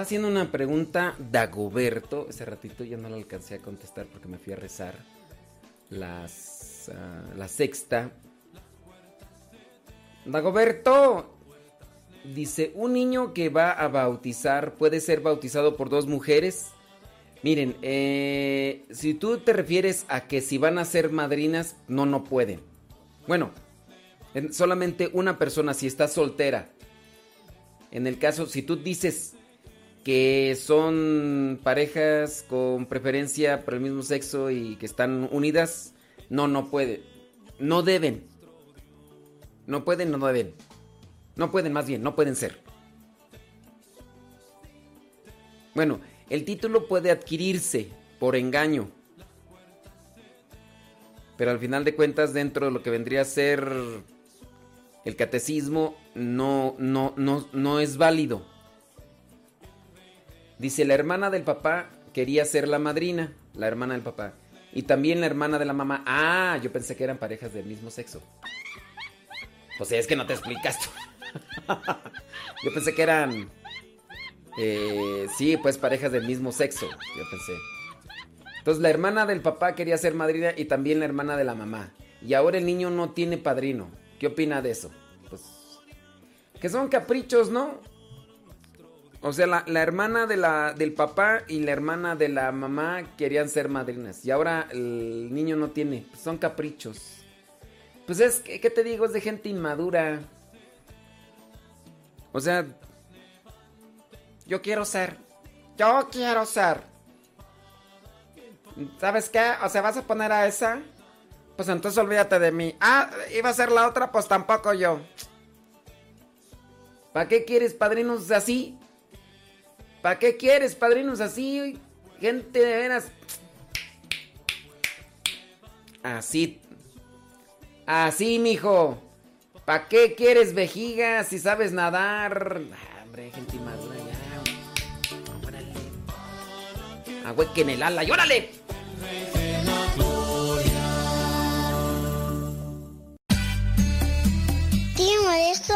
haciendo una pregunta Dagoberto. Ese ratito ya no la alcancé a contestar porque me fui a rezar las, ah, la sexta. Dagoberto dice, un niño que va a bautizar puede ser bautizado por dos mujeres. Miren, eh, si tú te refieres a que si van a ser madrinas, no, no pueden. Bueno, solamente una persona si está soltera. En el caso, si tú dices que son parejas con preferencia por el mismo sexo y que están unidas, no, no puede. No deben. No pueden, no deben. No pueden, más bien, no pueden ser. Bueno, el título puede adquirirse por engaño. Pero al final de cuentas, dentro de lo que vendría a ser el catecismo, no, no, no, no es válido. Dice, la hermana del papá quería ser la madrina, la hermana del papá. Y también la hermana de la mamá. Ah, yo pensé que eran parejas del mismo sexo. Sea, es que no te explicas yo pensé que eran... Eh, sí, pues parejas del mismo sexo, yo pensé. Entonces la hermana del papá quería ser madrina y también la hermana de la mamá. Y ahora el niño no tiene padrino. ¿Qué opina de eso? Pues... Que son caprichos, ¿no? O sea, la, hermana de la, del papá y la hermana de la mamá querían ser madrinas. Y ahora el niño no tiene. Pues son caprichos. Pues es, ¿qué te digo? Es de gente inmadura. O sea, yo quiero ser. Yo quiero ser. ¿Sabes qué? O sea, ¿vas a poner a esa? Pues entonces olvídate de mí. Ah, iba a ser la otra, pues tampoco yo. ¿Para qué quieres padrinos así? ¿Para qué quieres padrinos así? Gente de veras. Así. Así, mijo. ¿Para qué quieres vejiga si sabes nadar? Ah, hombre, gente madura ya. Órale. Agüeque en el ala y. Tío Modesto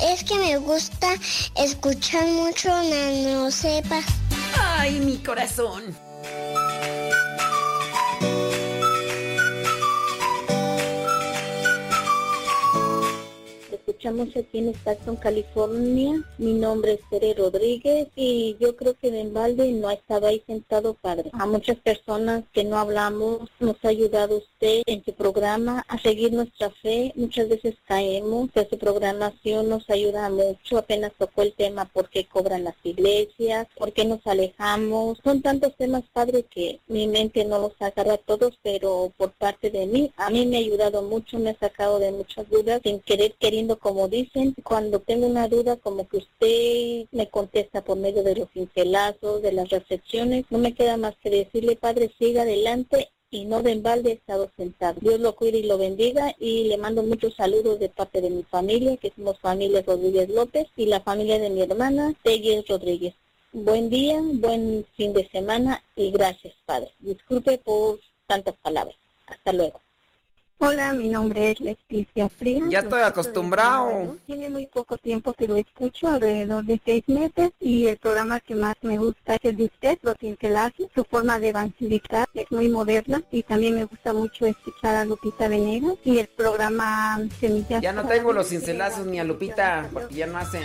es que me gusta escuchar mucho Nano Sepa. ¡Ay, mi corazón! escuchamos aquí en Stockton, California. Mi nombre es Tere Rodríguez y yo creo que en balde no ha estado ahí sentado padre. A muchas personas que no hablamos nos ha ayudado en su programa a seguir nuestra fe. Muchas veces caemos, pero su programación nos ayuda mucho. Apenas tocó el tema por qué cobran las iglesias, por qué nos alejamos. Son tantos temas, padre, que mi mente no los agarra todos, pero por parte de mí, a mí me ha ayudado mucho, me ha sacado de muchas dudas sin querer queriendo como dicen, cuando tengo una duda, como que usted me contesta por medio de los pincelazos, de las reflexiones, no me queda más que decirle, Padre, siga adelante y no de embalde he estado sentado. Dios lo cuide y lo bendiga y le mando muchos saludos de parte de mi familia, que somos familia Rodríguez López y la familia de mi hermana, Tegues Rodríguez. Buen día, buen fin de semana y gracias, Padre. Disculpe por tantas palabras. Hasta luego. Hola, mi nombre es Leticia Frías. Ya estoy acostumbrado. Tiene muy poco tiempo que lo escucho, alrededor de seis meses, y el programa que más me gusta es el de usted, Los Cincelazos. Su forma de evangelizar es muy moderna y también me gusta mucho escuchar a Lupita Venegas y el programa Semillas. Ya no tengo los cincelazos ni a Lupita, porque ya no hacen.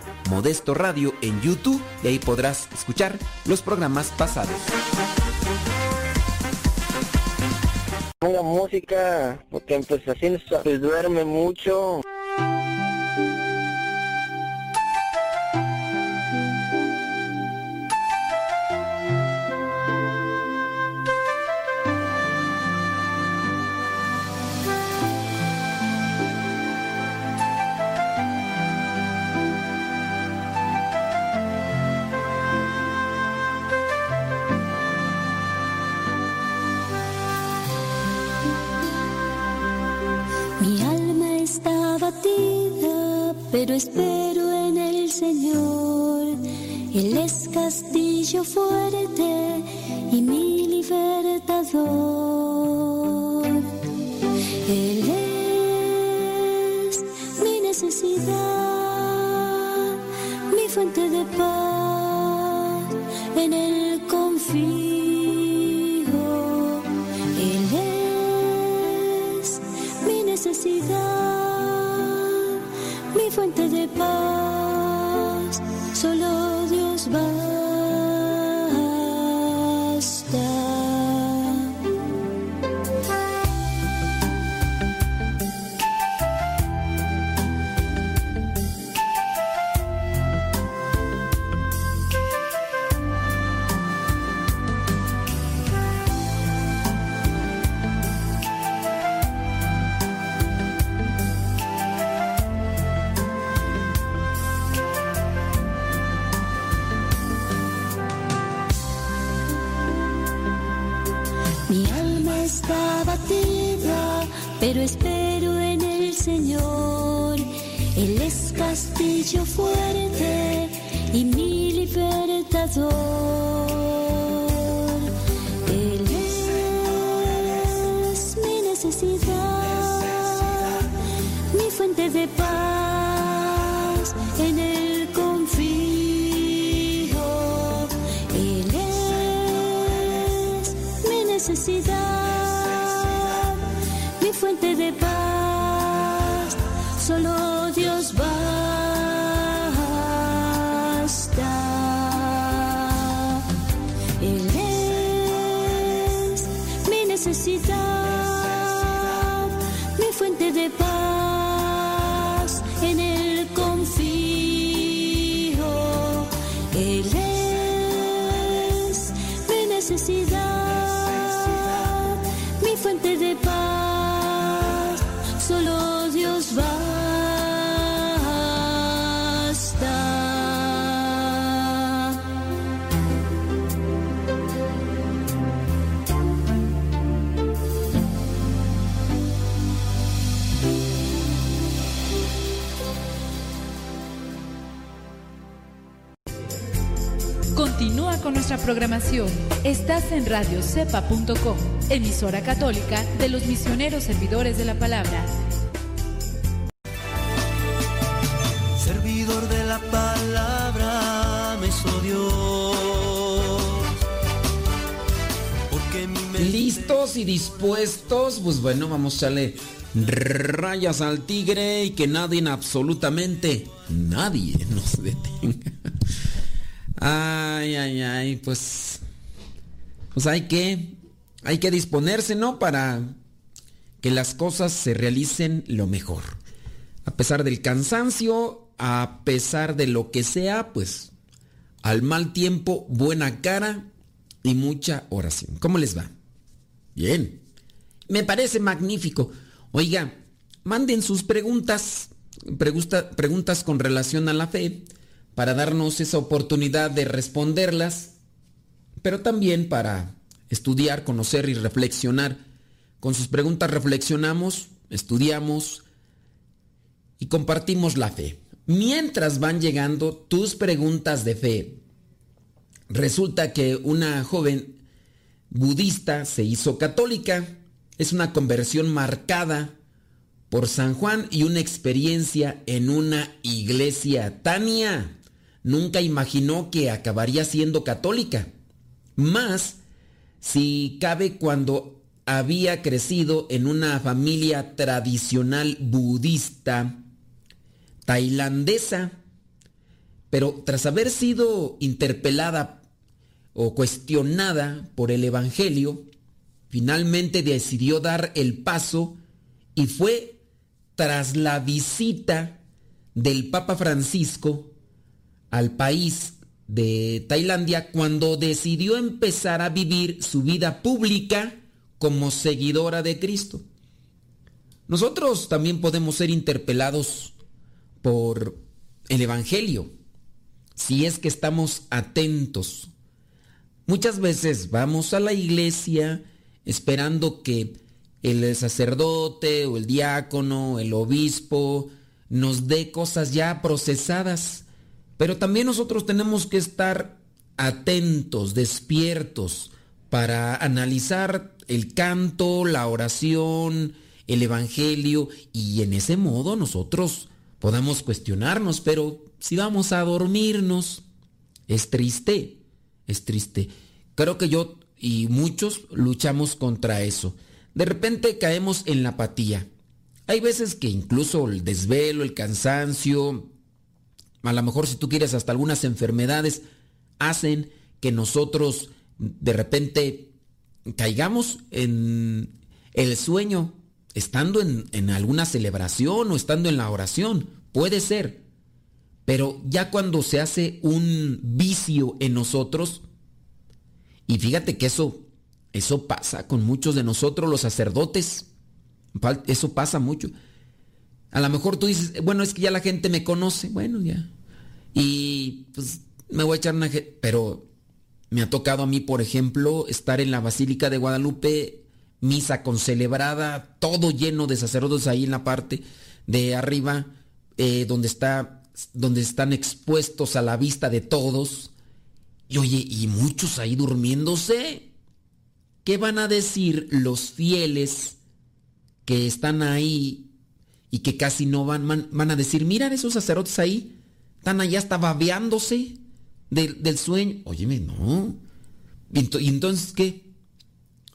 Modesto Radio en YouTube y ahí podrás escuchar los programas pasados. Ponga música, porque pues duerme mucho. Pero espero en el Señor. Él es castillo fuerte y mi libertador. Él es mi necesidad, mi fuente de paz. En él confío. Mi fuente de paz. Continúa con nuestra programación. Estás en radiocepa.com, emisora católica de los misioneros servidores de la palabra. Servidor de la palabra me hizo Dios. Porque mi mente- ¿Listos y dispuestos? Pues bueno, vamos a echarle rayas al tigre y que nadie, absolutamente nadie nos detenga. Ay, ay, ay, pues. Pues hay que. Hay que disponerse, ¿no? Para que las cosas se realicen lo mejor. A pesar del cansancio, a pesar de lo que sea, pues. Al mal tiempo, buena cara y mucha oración. ¿Cómo les va? Bien. Me parece magnífico. Oiga, manden sus preguntas, pregunta- preguntas con relación a la fe, para darnos esa oportunidad de responderlas, pero también para estudiar, conocer y reflexionar. Con sus preguntas reflexionamos, estudiamos y compartimos la fe. Mientras van llegando tus preguntas de fe, resulta que una joven budista se hizo católica. Es una conversión marcada por San Juan y una experiencia en una iglesia. Tania nunca imaginó que acabaría siendo católica. Más si cabe cuando había crecido en una familia tradicional budista tailandesa. Pero tras haber sido interpelada o cuestionada por el Evangelio, finalmente decidió dar el paso y fue tras la visita del Papa Francisco al país de Tailandia cuando decidió empezar a vivir su vida pública como seguidora de Cristo. Nosotros también podemos ser interpelados por el Evangelio si es que estamos atentos. Muchas veces vamos a la iglesia esperando que el sacerdote o el diácono, el obispo, nos dé cosas ya procesadas. Pero también nosotros tenemos que estar atentos, despiertos, para analizar el canto, la oración, el evangelio, y en ese modo nosotros podamos cuestionarnos, pero si vamos a dormirnos, es triste, es triste. Creo que yo y muchos luchamos contra eso. De repente caemos en la apatía. Hay veces que incluso el desvelo, el cansancio, a lo mejor si tú quieres hasta algunas enfermedades, hacen que nosotros de repente caigamos en el sueño, estando en, en alguna celebración o estando en la oración. Puede ser. Pero ya cuando se hace un vicio en nosotros, y fíjate que eso, eso pasa con muchos de nosotros los sacerdotes, eso pasa mucho. A lo mejor tú dices, bueno, es que ya la gente me conoce, bueno, ya. Y pues me voy a echar una... Pero me ha tocado a mí, por ejemplo, estar en la Basílica de Guadalupe, misa concelebrada, todo lleno de sacerdotes ahí en la parte de arriba, eh, donde, está, donde están expuestos a la vista de todos. Y oye, y muchos ahí durmiéndose. ¿Qué van a decir los fieles que están ahí y que casi no van? Van, a decir, miran esos sacerdotes ahí, están allá hasta babeándose del, del sueño. Óyeme, no. ¿Y ento- y entonces qué?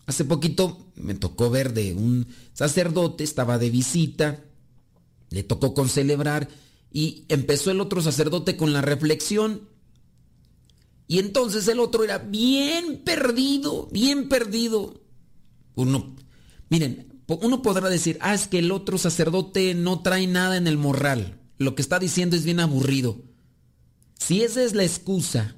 Hace poquito me tocó ver de un sacerdote, estaba de visita, le tocó con celebrar y empezó el otro sacerdote con la reflexión. Y entonces el otro era bien perdido, bien perdido. Uno, miren, uno podrá decir, ah, es que el otro sacerdote no trae nada en el morral. Lo que está diciendo es bien aburrido. Si esa es la excusa,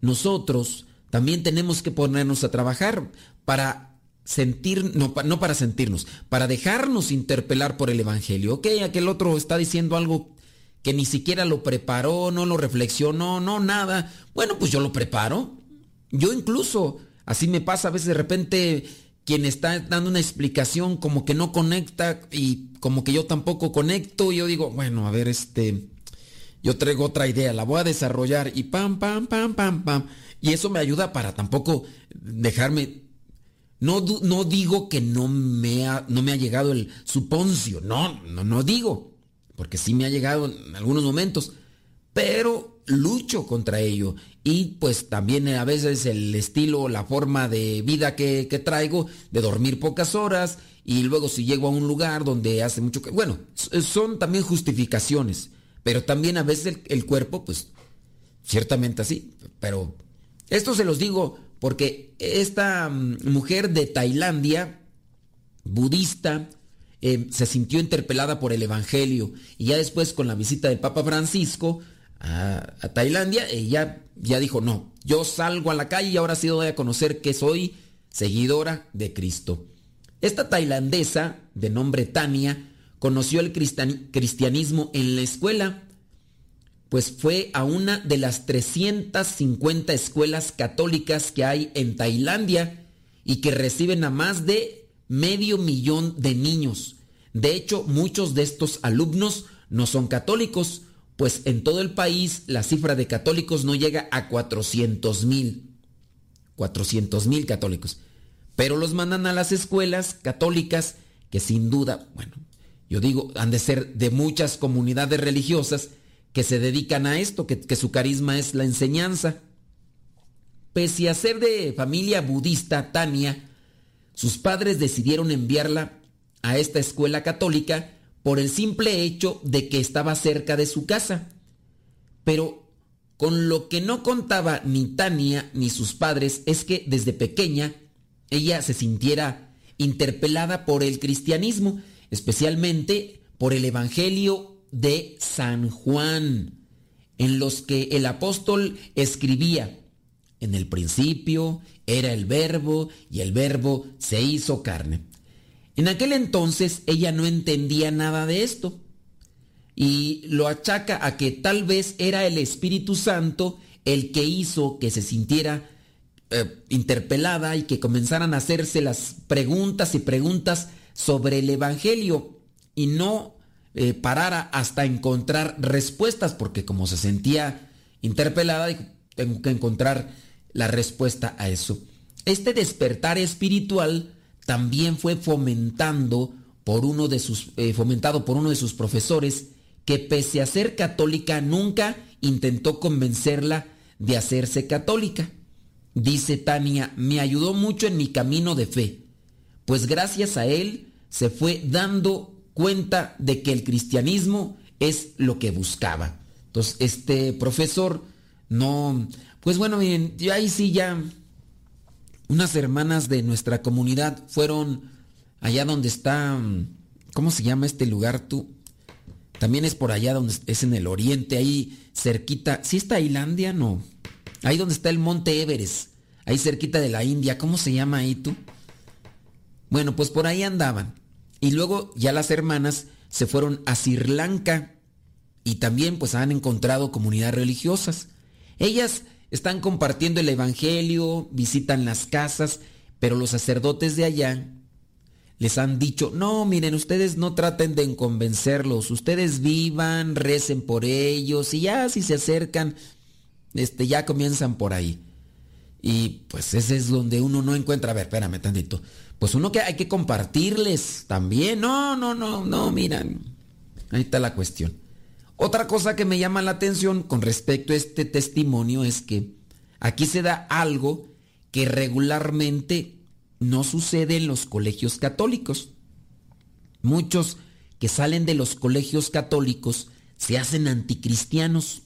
nosotros también tenemos que ponernos a trabajar para sentir, no, no para sentirnos, para dejarnos interpelar por el Evangelio. Ok, aquel otro está diciendo algo que ni siquiera lo preparó, no lo reflexionó, no, nada. Bueno, pues yo lo preparo. Yo incluso, así me pasa a veces de repente quien está dando una explicación como que no conecta y como que yo tampoco conecto y yo digo, bueno, a ver, este, yo traigo otra idea, la voy a desarrollar y pam, pam, pam, pam, pam. Y eso me ayuda para tampoco dejarme... No, no digo que no me, ha, no me ha llegado el suponcio, no, no, no digo, porque sí me ha llegado en algunos momentos, pero lucho contra ello. Y pues también a veces el estilo, la forma de vida que, que traigo, de dormir pocas horas, y luego si llego a un lugar donde hace mucho que... Bueno, son también justificaciones, pero también a veces el, el cuerpo, pues, ciertamente así, pero esto se los digo porque esta mm, mujer de Tailandia, budista, eh, se sintió interpelada por el Evangelio y ya después con la visita del Papa Francisco a, Tailandia, ella ya dijo, no, yo salgo a la calle y ahora sí doy a conocer que soy seguidora de Cristo. Esta tailandesa, de nombre Tania, conoció el cristianismo en la escuela, pues fue a una de las 350 escuelas católicas que hay en Tailandia y que reciben a más de medio millón de niños. De hecho, muchos de estos alumnos no son católicos, pues en todo el país la cifra de católicos no llega a 400 mil. 400 mil católicos. Pero los mandan a las escuelas católicas que sin duda, bueno, yo digo, han de ser de muchas comunidades religiosas que se dedican a esto, que, que su carisma es la enseñanza. Pese a ser de familia budista, Tania, sus padres decidieron enviarla a esta escuela católica por el simple hecho de que estaba cerca de su casa. Pero con lo que no contaba ni Tania ni sus padres es que desde pequeña ella se sintiera interpelada por el cristianismo, especialmente por el Evangelio de San Juan, en los que el apóstol escribía, en el principio era el verbo y el verbo se hizo carne. En aquel entonces ella no entendía nada de esto y lo achaca a que tal vez era el Espíritu Santo el que hizo que se sintiera eh, interpelada y que comenzaran a hacerse las preguntas y preguntas sobre el Evangelio y no eh, parara hasta encontrar respuestas porque como se sentía interpelada tengo que encontrar la respuesta a eso. Este despertar espiritual también fue fomentando por uno de sus, eh, fomentado por uno de sus profesores que pese a ser católica nunca intentó convencerla de hacerse católica. Dice Tania, me ayudó mucho en mi camino de fe, pues gracias a él se fue dando cuenta de que el cristianismo es lo que buscaba. Entonces, este profesor no, pues bueno, miren, yo ahí sí ya unas hermanas de nuestra comunidad fueron allá donde está, ¿cómo se llama este lugar tú? También es por allá donde es en el oriente, ahí cerquita. ¿Sí está Tailandia? No. Ahí donde está el monte Everest, ahí cerquita de la India. ¿Cómo se llama ahí tú? Bueno, pues por ahí andaban. Y luego ya las hermanas se fueron a Sri Lanka y también pues han encontrado comunidades religiosas. Ellas están compartiendo el Evangelio, visitan las casas, pero los sacerdotes de allá les han dicho, no, miren, ustedes no traten de convencerlos, ustedes vivan, recen por ellos y ya si se acercan, este, ya comienzan por ahí. Y pues ese es donde uno no encuentra, a ver, espérame tantito, pues uno que hay que compartirles también, no, no, no, no, miran, ahí está la cuestión. Otra cosa que me llama la atención con respecto a este testimonio es que aquí se da algo que regularmente no sucede en los colegios católicos. Muchos que salen de los colegios católicos se hacen anticristianos.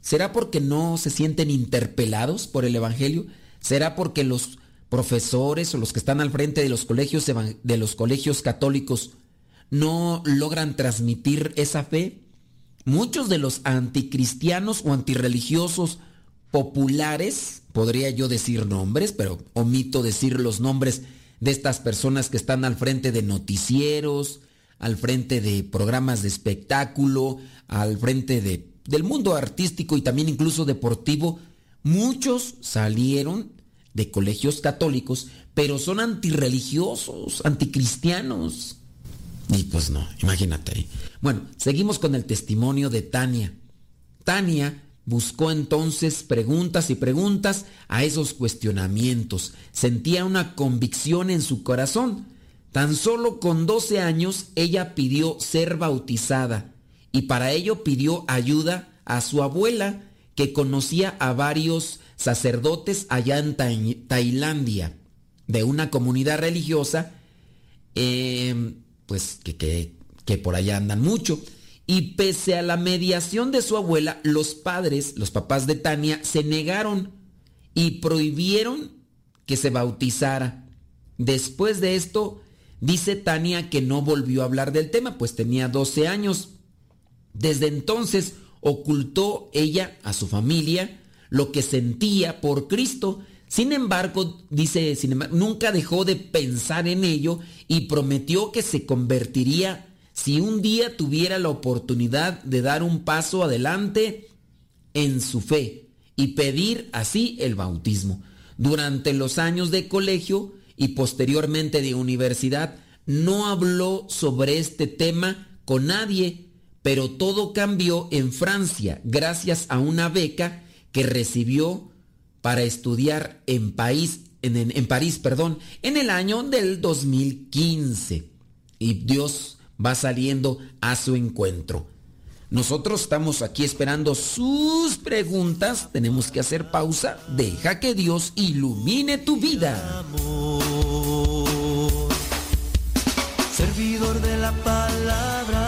¿Será porque no se sienten interpelados por el Evangelio? ¿Será porque los profesores o los que están al frente de los colegios, de los colegios católicos no logran transmitir esa fe? Muchos de los anticristianos o antirreligiosos populares, podría yo decir nombres, pero omito decir los nombres de estas personas que están al frente de noticieros, al frente de programas de espectáculo, al frente de, del mundo artístico y también incluso deportivo, muchos salieron de colegios católicos, pero son antirreligiosos, anticristianos. Y pues no, imagínate. Bueno, seguimos con el testimonio de Tania. Tania buscó entonces preguntas y preguntas a esos cuestionamientos. Sentía una convicción en su corazón. Tan solo con 12 años ella pidió ser bautizada y para ello pidió ayuda a su abuela que conocía a varios sacerdotes allá en Tailandia, de una comunidad religiosa, eh, pues que, que, que por allá andan mucho. Y pese a la mediación de su abuela, los padres, los papás de Tania, se negaron y prohibieron que se bautizara. Después de esto, dice Tania que no volvió a hablar del tema, pues tenía 12 años. Desde entonces ocultó ella a su familia lo que sentía por Cristo. Sin embargo, dice, nunca dejó de pensar en ello y prometió que se convertiría si un día tuviera la oportunidad de dar un paso adelante en su fe y pedir así el bautismo. Durante los años de colegio y posteriormente de universidad, no habló sobre este tema con nadie, pero todo cambió en Francia gracias a una beca que recibió para estudiar en, país, en, en París perdón, en el año del 2015. Y Dios va saliendo a su encuentro. Nosotros estamos aquí esperando sus preguntas. Tenemos que hacer pausa. Deja que Dios ilumine tu vida. servidor de la palabra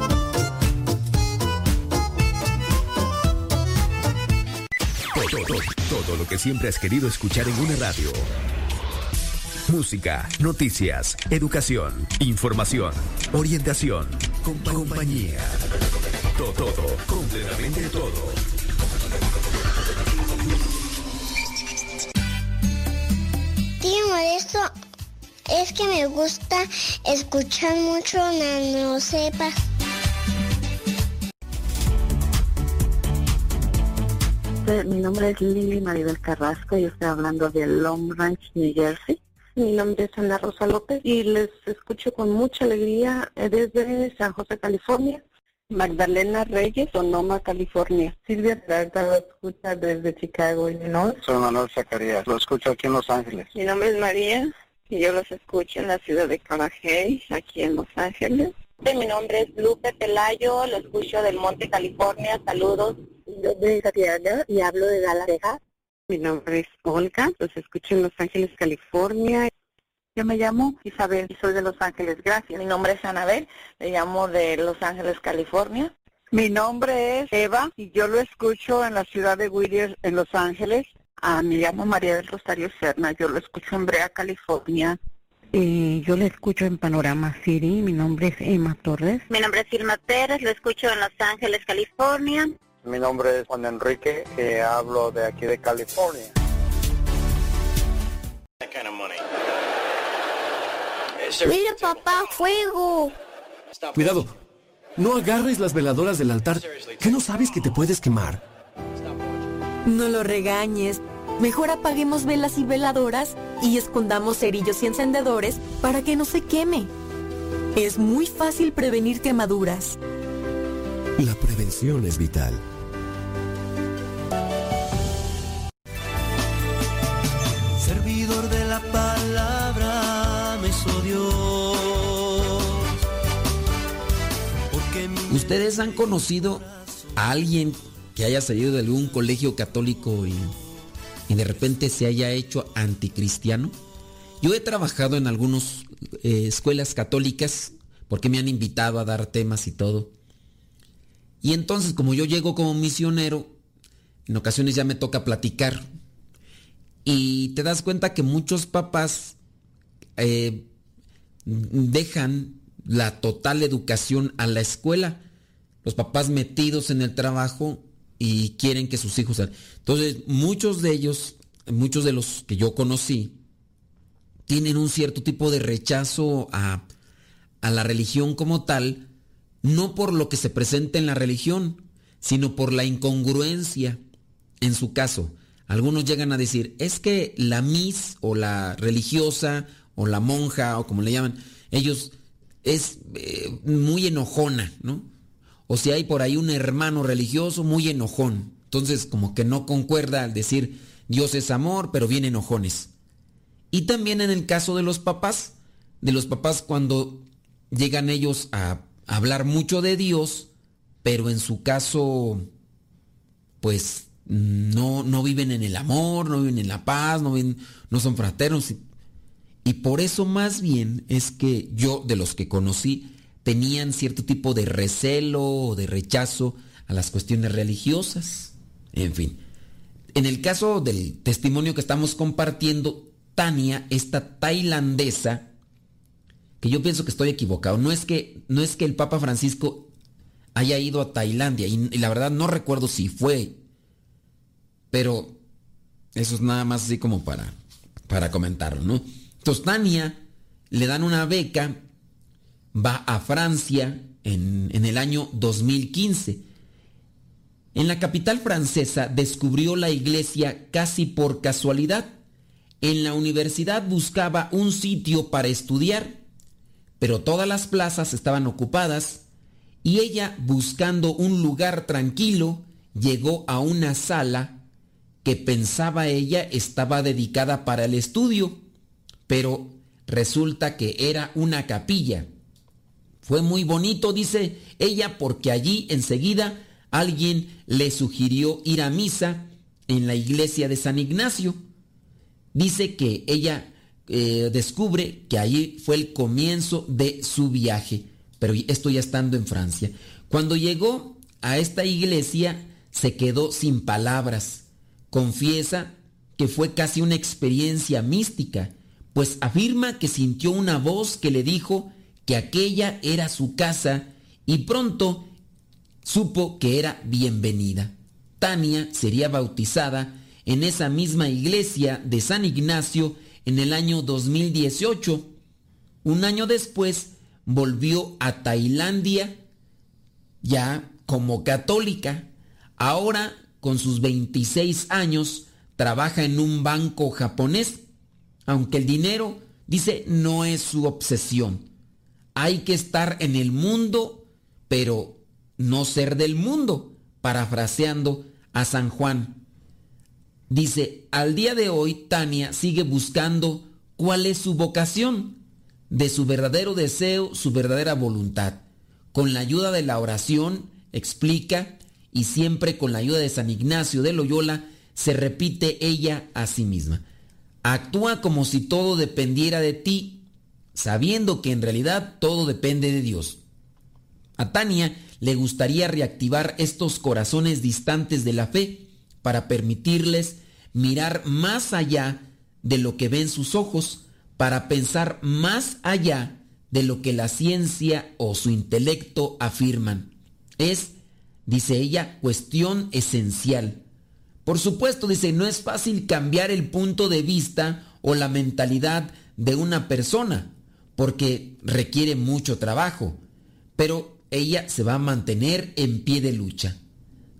Todo, lo que siempre has querido escuchar en una radio. Música, noticias, educación, información, orientación, compañía. Todo, todo, completamente todo. Tío esto es que me gusta escuchar mucho Nano Mi nombre es Lili Maribel Carrasco y estoy hablando de Long Ranch, New Jersey. Mi nombre es Ana Rosa López y les escucho con mucha alegría eh, desde San José, California. Magdalena Reyes, Sonoma, California. Silvia Trata lo escucha desde Chicago, Illinois. Soy Manuel Zacarías, lo escucho aquí en Los Ángeles. Mi nombre es María y yo los escucho en la ciudad de Carajay, aquí en Los Ángeles. Mi nombre es Lupe Pelayo, lo escucho del Monte, California. Saludos. Yo soy Tatiana y hablo de Dallas, Mi nombre es Olga, los escucho en Los Ángeles, California. Yo me llamo Isabel y soy de Los Ángeles, gracias. Mi nombre es Anabel, le llamo de Los Ángeles, California. Mi nombre es Eva y yo lo escucho en la ciudad de Whittier, en Los Ángeles. Ah, me llamo María del Rosario Serna, yo lo escucho en Brea, California. Eh, yo le escucho en Panorama City, mi nombre es Emma Torres. Mi nombre es Irma Pérez, lo escucho en Los Ángeles, California. Mi nombre es Juan Enrique, y hablo de aquí de California. Mira papá, fuego. Cuidado, no agarres las veladoras del altar, que no sabes que te puedes quemar. No lo regañes. Mejor apaguemos velas y veladoras y escondamos cerillos y encendedores para que no se queme. Es muy fácil prevenir quemaduras. La prevención es vital. De la palabra me ¿Ustedes han conocido a alguien que haya salido de algún colegio católico y y de repente se haya hecho anticristiano. Yo he trabajado en algunas eh, escuelas católicas porque me han invitado a dar temas y todo. Y entonces como yo llego como misionero, en ocasiones ya me toca platicar. Y te das cuenta que muchos papás eh, dejan la total educación a la escuela. Los papás metidos en el trabajo y quieren que sus hijos salgan. Entonces, muchos de ellos, muchos de los que yo conocí, tienen un cierto tipo de rechazo a, a la religión como tal, no por lo que se presenta en la religión, sino por la incongruencia. En su caso, algunos llegan a decir, es que la mis o la religiosa o la monja o como le llaman, ellos es eh, muy enojona, ¿no? O si hay por ahí un hermano religioso muy enojón. Entonces como que no concuerda al decir Dios es amor, pero bien enojones. Y también en el caso de los papás, de los papás cuando llegan ellos a hablar mucho de Dios, pero en su caso, pues no, no viven en el amor, no viven en la paz, no, viven, no son fraternos. Y por eso más bien es que yo, de los que conocí, tenían cierto tipo de recelo o de rechazo a las cuestiones religiosas. En fin. En el caso del testimonio que estamos compartiendo, Tania, esta tailandesa, que yo pienso que estoy equivocado, no es que, no es que el Papa Francisco haya ido a Tailandia, y, y la verdad no recuerdo si fue, pero eso es nada más así como para, para comentarlo, ¿no? Entonces Tania le dan una beca, va a Francia en, en el año 2015. En la capital francesa descubrió la iglesia casi por casualidad. En la universidad buscaba un sitio para estudiar, pero todas las plazas estaban ocupadas y ella, buscando un lugar tranquilo, llegó a una sala que pensaba ella estaba dedicada para el estudio, pero resulta que era una capilla. Fue muy bonito, dice ella, porque allí enseguida alguien le sugirió ir a misa en la iglesia de San Ignacio. Dice que ella eh, descubre que allí fue el comienzo de su viaje, pero esto ya estando en Francia. Cuando llegó a esta iglesia se quedó sin palabras. Confiesa que fue casi una experiencia mística, pues afirma que sintió una voz que le dijo que aquella era su casa y pronto supo que era bienvenida. Tania sería bautizada en esa misma iglesia de San Ignacio en el año 2018. Un año después volvió a Tailandia ya como católica. Ahora, con sus 26 años, trabaja en un banco japonés, aunque el dinero, dice, no es su obsesión. Hay que estar en el mundo, pero no ser del mundo, parafraseando a San Juan. Dice, al día de hoy Tania sigue buscando cuál es su vocación, de su verdadero deseo, su verdadera voluntad. Con la ayuda de la oración, explica, y siempre con la ayuda de San Ignacio de Loyola, se repite ella a sí misma. Actúa como si todo dependiera de ti, sabiendo que en realidad todo depende de Dios. A Tania le gustaría reactivar estos corazones distantes de la fe para permitirles mirar más allá de lo que ven sus ojos, para pensar más allá de lo que la ciencia o su intelecto afirman. Es, dice ella, cuestión esencial. Por supuesto, dice, no es fácil cambiar el punto de vista o la mentalidad de una persona, porque requiere mucho trabajo, pero ella se va a mantener en pie de lucha.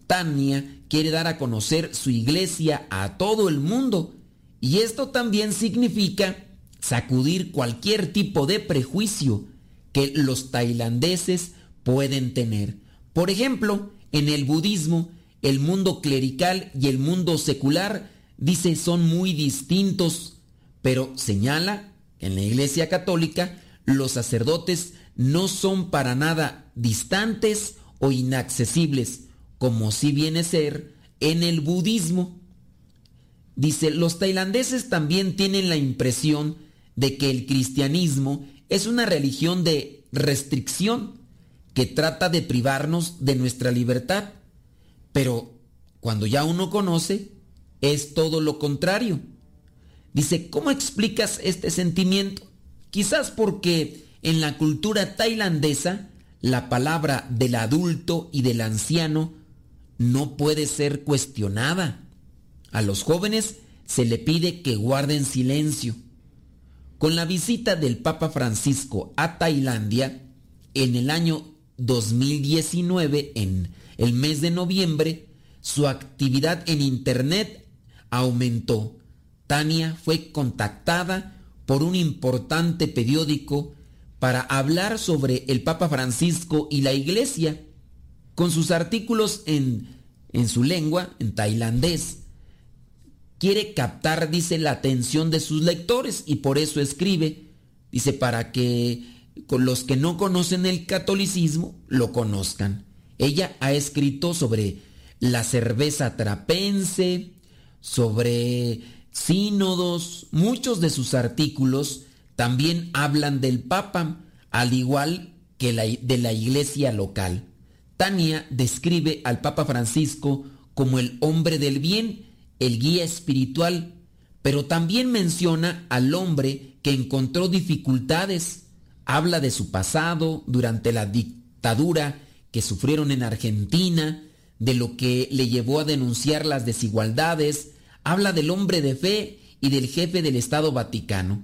Tania quiere dar a conocer su iglesia a todo el mundo y esto también significa sacudir cualquier tipo de prejuicio que los tailandeses pueden tener. Por ejemplo, en el budismo, el mundo clerical y el mundo secular, dice, son muy distintos, pero señala que en la Iglesia Católica los sacerdotes no son para nada distantes o inaccesibles, como si viene a ser en el budismo. Dice, los tailandeses también tienen la impresión de que el cristianismo es una religión de restricción que trata de privarnos de nuestra libertad. Pero cuando ya uno conoce, es todo lo contrario. Dice, ¿cómo explicas este sentimiento? Quizás porque en la cultura tailandesa, la palabra del adulto y del anciano no puede ser cuestionada. A los jóvenes se le pide que guarden silencio. Con la visita del Papa Francisco a Tailandia en el año 2019, en el mes de noviembre, su actividad en Internet aumentó. Tania fue contactada por un importante periódico para hablar sobre el Papa Francisco y la Iglesia, con sus artículos en, en su lengua, en tailandés. Quiere captar, dice, la atención de sus lectores y por eso escribe, dice, para que con los que no conocen el catolicismo lo conozcan. Ella ha escrito sobre la cerveza trapense, sobre sínodos, muchos de sus artículos también hablan del Papa, al igual que de la iglesia local. Tania describe al Papa Francisco como el hombre del bien, el guía espiritual, pero también menciona al hombre que encontró dificultades. Habla de su pasado durante la dictadura que sufrieron en Argentina, de lo que le llevó a denunciar las desigualdades, habla del hombre de fe y del jefe del Estado Vaticano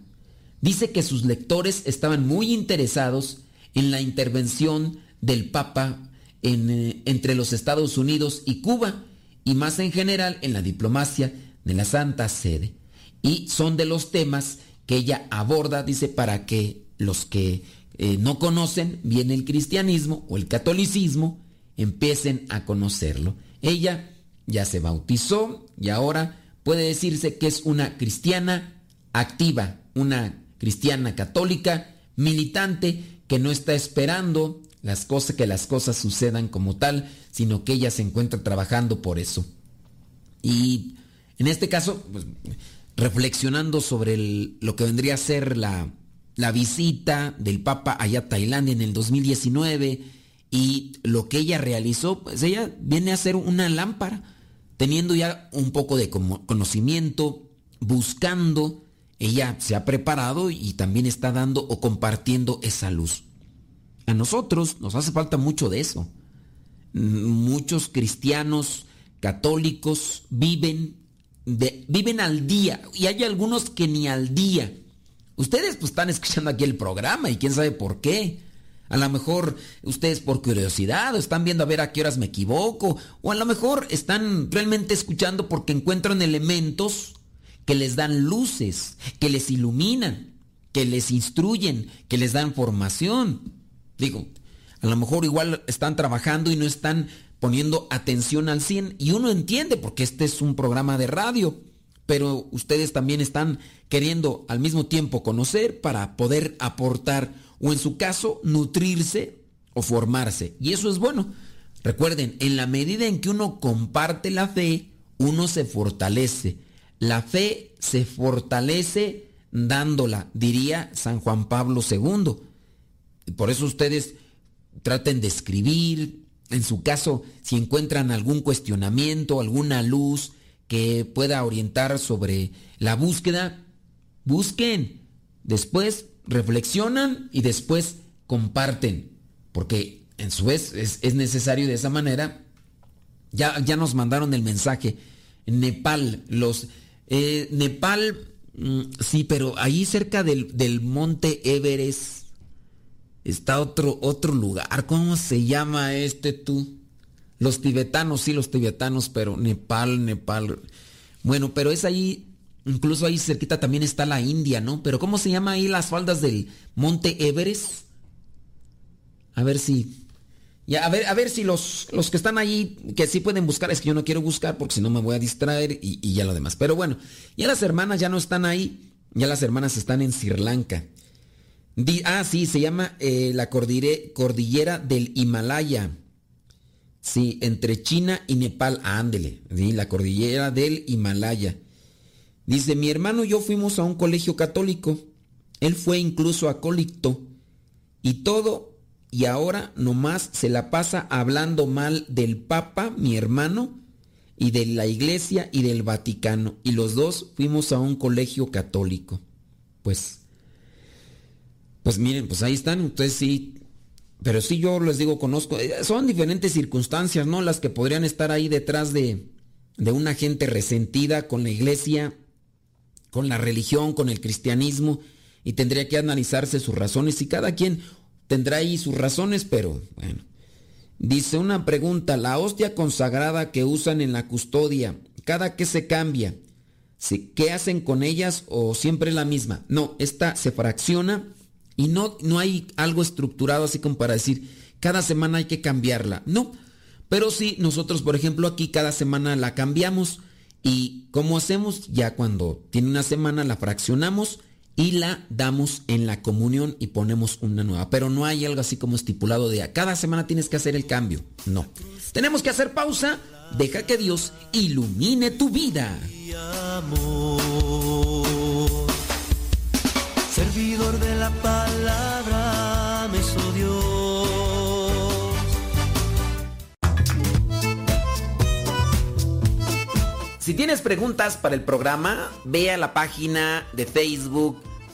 dice que sus lectores estaban muy interesados en la intervención del Papa eh, entre los Estados Unidos y Cuba y más en general en la diplomacia de la Santa Sede. Y son de los temas que ella aborda, dice, para que los que eh, no conocen bien el cristianismo o el catolicismo empiecen a conocerlo. Ella ya se bautizó y ahora puede decirse que es una cristiana activa, una cristiana católica, militante, que no está esperando las cosas, que las cosas sucedan como tal, sino que ella se encuentra trabajando por eso. Y en este caso, pues, reflexionando sobre lo que vendría a ser la, la visita del Papa allá a Tailandia en el 2019 y lo que ella realizó, pues ella viene a ser una lámpara, teniendo ya un poco de conocimiento, buscando ella se ha preparado y también está dando o compartiendo esa luz. A nosotros nos hace falta mucho de eso. Muchos cristianos católicos viven, viven al día y hay algunos que ni al día. Ustedes pues están escuchando aquí el programa y quién sabe por qué. A lo mejor ustedes por curiosidad o están viendo a ver a qué horas me equivoco o a lo mejor están realmente escuchando porque encuentran elementos que les dan luces, que les iluminan, que les instruyen, que les dan formación. Digo, a lo mejor igual están trabajando y no están poniendo atención al 100 y uno entiende porque este es un programa de radio, pero ustedes también están queriendo al mismo tiempo conocer para poder aportar o en su caso nutrirse o formarse. Y eso es bueno. Recuerden, en la medida en que uno comparte la fe, uno se fortalece. La fe se fortalece dándola, diría San Juan Pablo II. Por eso ustedes traten de escribir, en su caso, si encuentran algún cuestionamiento, alguna luz que pueda orientar sobre la búsqueda, busquen, después reflexionan y después comparten, porque en su vez es, necesario de esa manera. Ya, ya nos mandaron el mensaje. En Nepal, los eh, Nepal, mm, sí, pero ahí cerca del, monte Everest está otro, otro lugar. ¿Cómo se llama este tú? Los tibetanos, sí, los tibetanos, pero Nepal, Nepal. Bueno, pero es ahí, incluso ahí cerquita también está la India, ¿no? Pero ¿cómo se llama ahí las faldas del monte Everest? A ver si ya, a ver, a ver si los, los que están allí, que sí pueden buscar, es que yo no quiero buscar porque si no me voy a distraer y, ya lo demás. Pero bueno, ya las hermanas ya no están ahí, ya las hermanas están en Sri Lanka. ah, sí, se llama eh, la cordillera del Himalaya. Sí, entre China y Nepal, ándele, la cordillera del Himalaya. Dice, mi hermano y yo fuimos a un colegio católico. Él fue incluso acólito. Y todo y ahora nomás se la pasa hablando mal del Papa, mi hermano, y de la Iglesia y del Vaticano. Y los dos fuimos a un colegio católico. Pues, Pues miren, pues ahí están, ustedes sí. Pero sí yo les digo, conozco, eh, son diferentes circunstancias, ¿no? Las que podrían estar ahí detrás de, de una gente resentida con la iglesia, con la religión, con el cristianismo, y tendría que analizarse sus razones, y cada quien tendrá ahí sus razones, pero bueno. Dice una pregunta, la hostia consagrada que usan en la custodia, ¿cada que se cambia? ¿Qué hacen con ellas o siempre la misma? No, esta se fracciona y no, no hay algo estructurado así como para decir, cada semana hay que cambiarla. No, pero sí, nosotros, por ejemplo, aquí cada semana la cambiamos y ¿cómo hacemos? Ya cuando tiene una semana la fraccionamos y la damos en la comunión y ponemos una nueva. Pero no hay algo así como estipulado de a cada semana tienes que hacer el cambio. No. Tenemos que hacer pausa. Deja que Dios ilumine tu vida. Servidor de la palabra me Si tienes preguntas para el programa, ve a la página de Facebook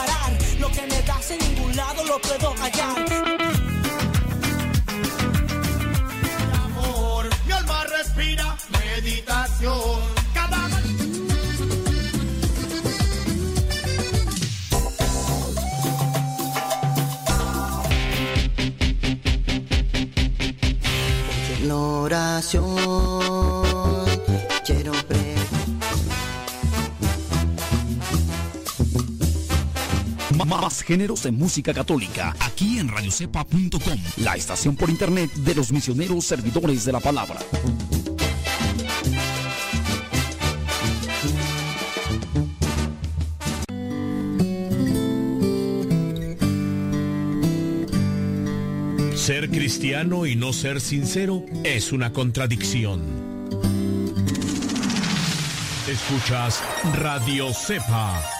Parar. Lo que me das en ningún lado lo puedo hallar. Amor, mi alma respira meditación. Cada oración Más géneros en música católica, aquí en radiocepa.com, la estación por internet de los misioneros servidores de la palabra. Ser cristiano y no ser sincero es una contradicción. Escuchas Radio Cepa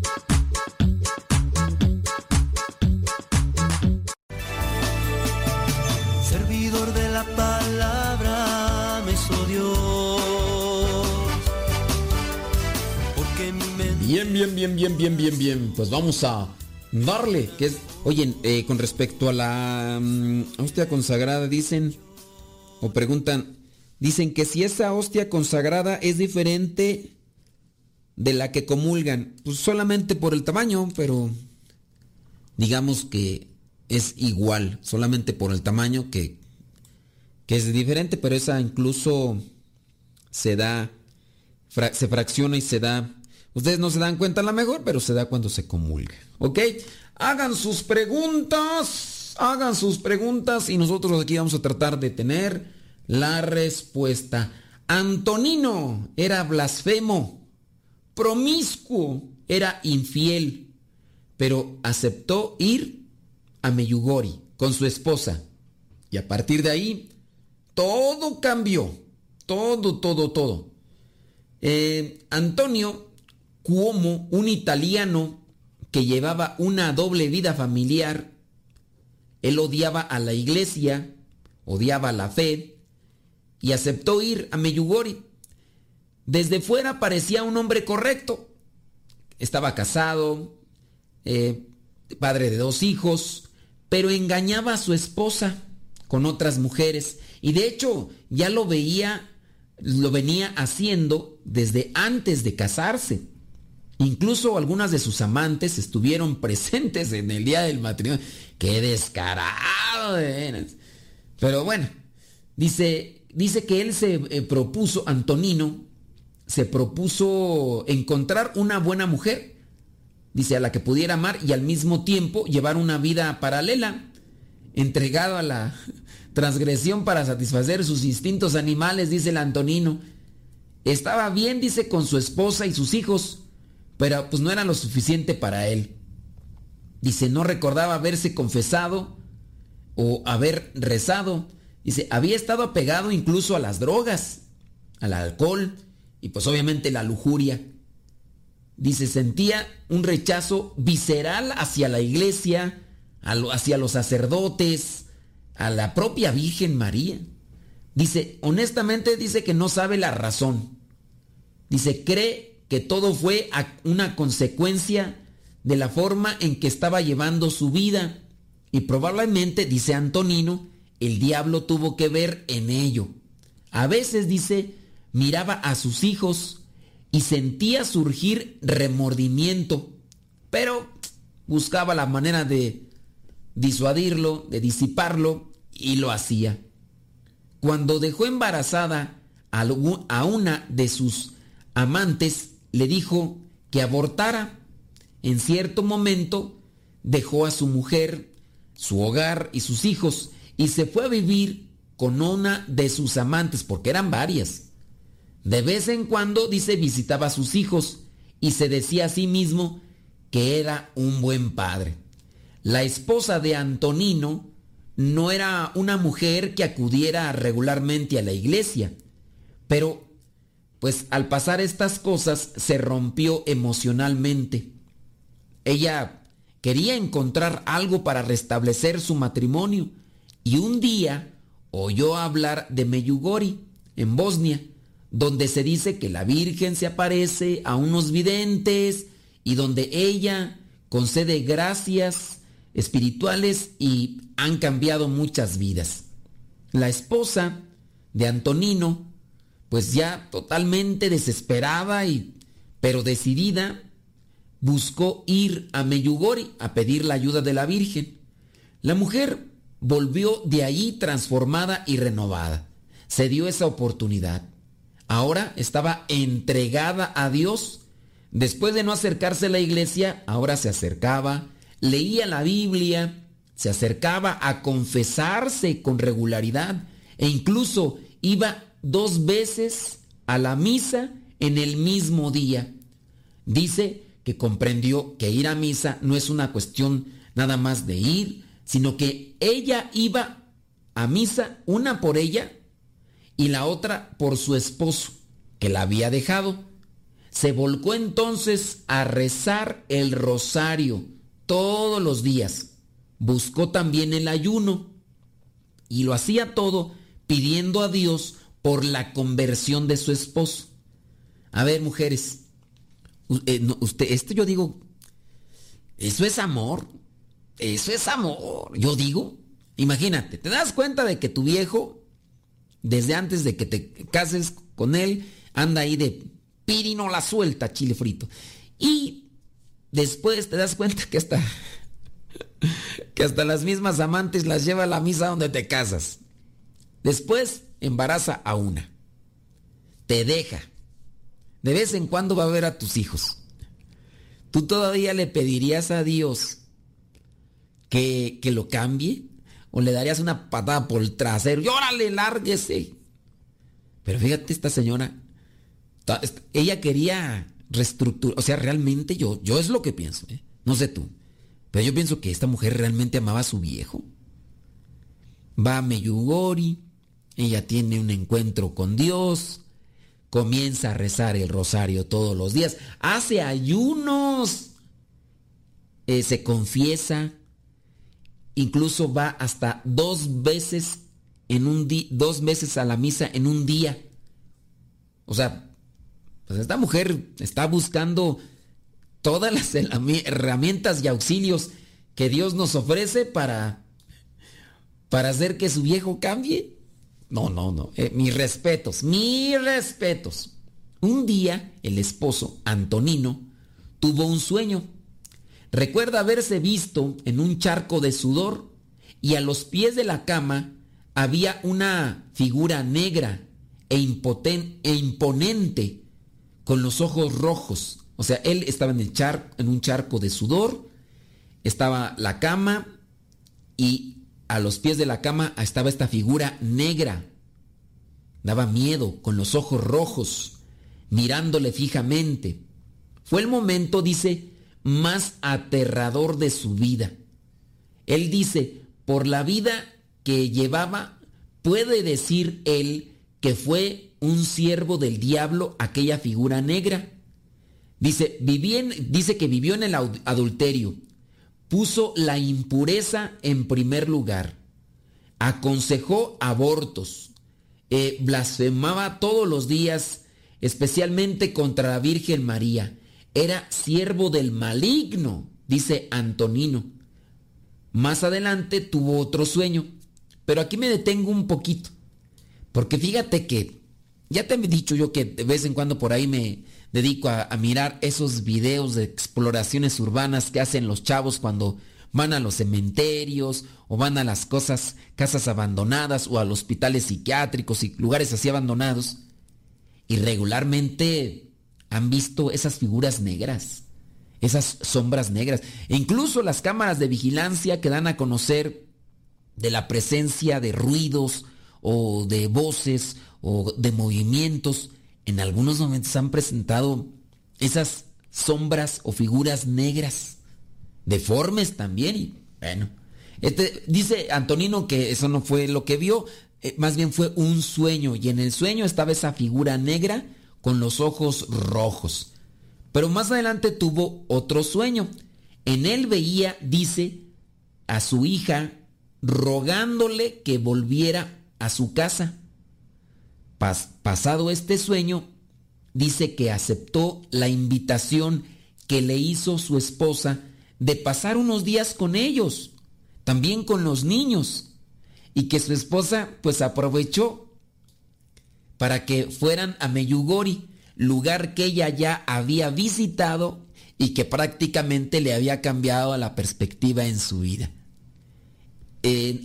Bien, bien, bien, bien, bien, bien, bien. Pues vamos a darle. Que oye, eh, con respecto a la mm, hostia consagrada, dicen o preguntan, dicen que si esa hostia consagrada es diferente de la que comulgan, pues solamente por el tamaño, pero digamos que es igual, solamente por el tamaño que, que es diferente, pero esa incluso se da, se fracciona y se da Ustedes no se dan cuenta la mejor, pero se da cuando se comulga. ¿Ok? Hagan sus preguntas. Hagan sus preguntas y nosotros aquí vamos a tratar de tener la respuesta. Antonino era blasfemo. Promiscuo era infiel. Pero aceptó ir a Meyugori con su esposa. Y a partir de ahí, todo cambió. Todo, todo, todo. Eh, Antonio como un italiano que llevaba una doble vida familiar, él odiaba a la iglesia, odiaba la fe y aceptó ir a Meyugori. Desde fuera parecía un hombre correcto. Estaba casado, eh, padre de dos hijos, pero engañaba a su esposa con otras mujeres. Y de hecho ya lo veía, lo venía haciendo desde antes de casarse. Incluso algunas de sus amantes estuvieron presentes en el día del matrimonio. ¡Qué descarado! de! Pero bueno, dice, dice que él se eh, propuso, Antonino, se propuso encontrar una buena mujer, dice, a la que pudiera amar y al mismo tiempo llevar una vida paralela, entregado a la transgresión para satisfacer sus instintos animales, dice el Antonino. Estaba bien, dice, con su esposa y sus hijos, pero pues no era lo suficiente para él. Dice, no recordaba haberse confesado o haber rezado. Dice, había estado apegado incluso a las drogas, al alcohol y pues obviamente la lujuria. Dice, sentía un rechazo visceral hacia la iglesia, hacia los sacerdotes, a la propia Virgen María. Dice, honestamente dice que no sabe la razón. Dice, cree que todo fue una consecuencia de la forma en que estaba llevando su vida. Y probablemente, dice Antonino, el diablo tuvo que ver en ello. A veces, dice, miraba a sus hijos y sentía surgir remordimiento, pero buscaba la manera de disuadirlo, de disiparlo, y lo hacía. Cuando dejó embarazada a una de sus amantes, le dijo que abortara. En cierto momento dejó a su mujer, su hogar y sus hijos y se fue a vivir con una de sus amantes, porque eran varias. De vez en cuando, dice, visitaba a sus hijos y se decía a sí mismo que era un buen padre. La esposa de Antonino no era una mujer que acudiera regularmente a la iglesia, pero pues al pasar estas cosas se rompió emocionalmente. Ella quería encontrar algo para restablecer su matrimonio y un día oyó hablar de Meyugori en Bosnia, donde se dice que la Virgen se aparece a unos videntes y donde ella concede gracias espirituales y han cambiado muchas vidas. La esposa de Antonino, pues ya totalmente desesperada y pero decidida, buscó ir a Meyugori a pedir la ayuda de la Virgen. La mujer volvió de allí transformada y renovada. Se dio esa oportunidad. Ahora estaba entregada a Dios. Después de no acercarse a la iglesia, ahora se acercaba, leía la Biblia, se acercaba a confesarse con regularidad e incluso iba dos veces a la misa en el mismo día. Dice que comprendió que ir a misa no es una cuestión nada más de ir, sino que ella iba a misa, una por ella y la otra por su esposo, que la había dejado. Se volcó entonces a rezar el rosario todos los días. Buscó también el ayuno y lo hacía todo pidiendo a Dios por la conversión de su esposo. A ver, mujeres, eh, usted, esto yo digo, eso es amor. Eso es amor. Yo digo, imagínate, te das cuenta de que tu viejo, desde antes de que te cases con él, anda ahí de pirino la suelta, chile frito. Y después te das cuenta que hasta, que hasta las mismas amantes las lleva a la misa donde te casas. Después embaraza a una. Te deja. De vez en cuando va a ver a tus hijos. Tú todavía le pedirías a Dios que, lo cambie? ¿O le darías una patada por el trasero? Y lárguese. Pero fíjate, esta señora, ella quería reestructurar, o sea, realmente yo, yo es lo que pienso, ¿eh? no sé tú, pero yo pienso que esta mujer realmente amaba a su viejo. Va a Meyugori, ella tiene un encuentro con Dios, comienza a rezar el rosario todos los días, hace ayunos, eh, se confiesa, incluso va hasta dos veces en un dos veces a la misa en un día. O sea, pues esta mujer está buscando todas las herramientas y auxilios que Dios nos ofrece para para hacer que su viejo cambie. No, no, no. Eh, mis respetos, mis respetos. Un día el esposo, Antonino, tuvo un sueño. Recuerda haberse visto en un charco de sudor y a los pies de la cama había una figura negra e, e imponente con los ojos rojos. O sea, él estaba en, un charco de sudor, estaba la cama y a los pies de la cama estaba esta figura negra. Daba miedo, con los ojos rojos, mirándole fijamente. Fue el momento, dice, más aterrador de su vida. Él dice, por la vida que llevaba, puede decir él que fue un siervo del diablo aquella figura negra. Dice, dice que vivió en el adulterio, puso la impureza en primer lugar, aconsejó abortos, eh, blasfemaba todos los días, especialmente contra la Virgen María. Era siervo del maligno, dice Antonino. Más adelante tuvo otro sueño, pero aquí me detengo un poquito, porque fíjate que ya te he dicho yo que de vez en cuando por ahí me dedico a, mirar esos videos de exploraciones urbanas que hacen los chavos cuando van a los cementerios o van a las cosas, casas abandonadas o a los hospitales psiquiátricos y lugares así abandonados. Y regularmente han visto esas figuras negras, esas sombras negras. E incluso las cámaras de vigilancia que dan a conocer de la presencia de ruidos o de voces o de movimientos, en algunos momentos han presentado esas sombras o figuras negras deformes también. Y bueno, este, dice Antonino que eso no fue lo que vio, eh, más bien fue un sueño. Y en el sueño estaba esa figura negra con los ojos rojos. Pero más adelante tuvo otro sueño. En él veía, dice, a su hija rogándole que volviera a su casa. Pasado este sueño, dice que aceptó la invitación que le hizo su esposa de pasar unos días con ellos, también con los niños, y que su esposa pues aprovechó para que fueran a Meyugori, lugar que ella ya había visitado y que prácticamente le había cambiado la perspectiva en su vida.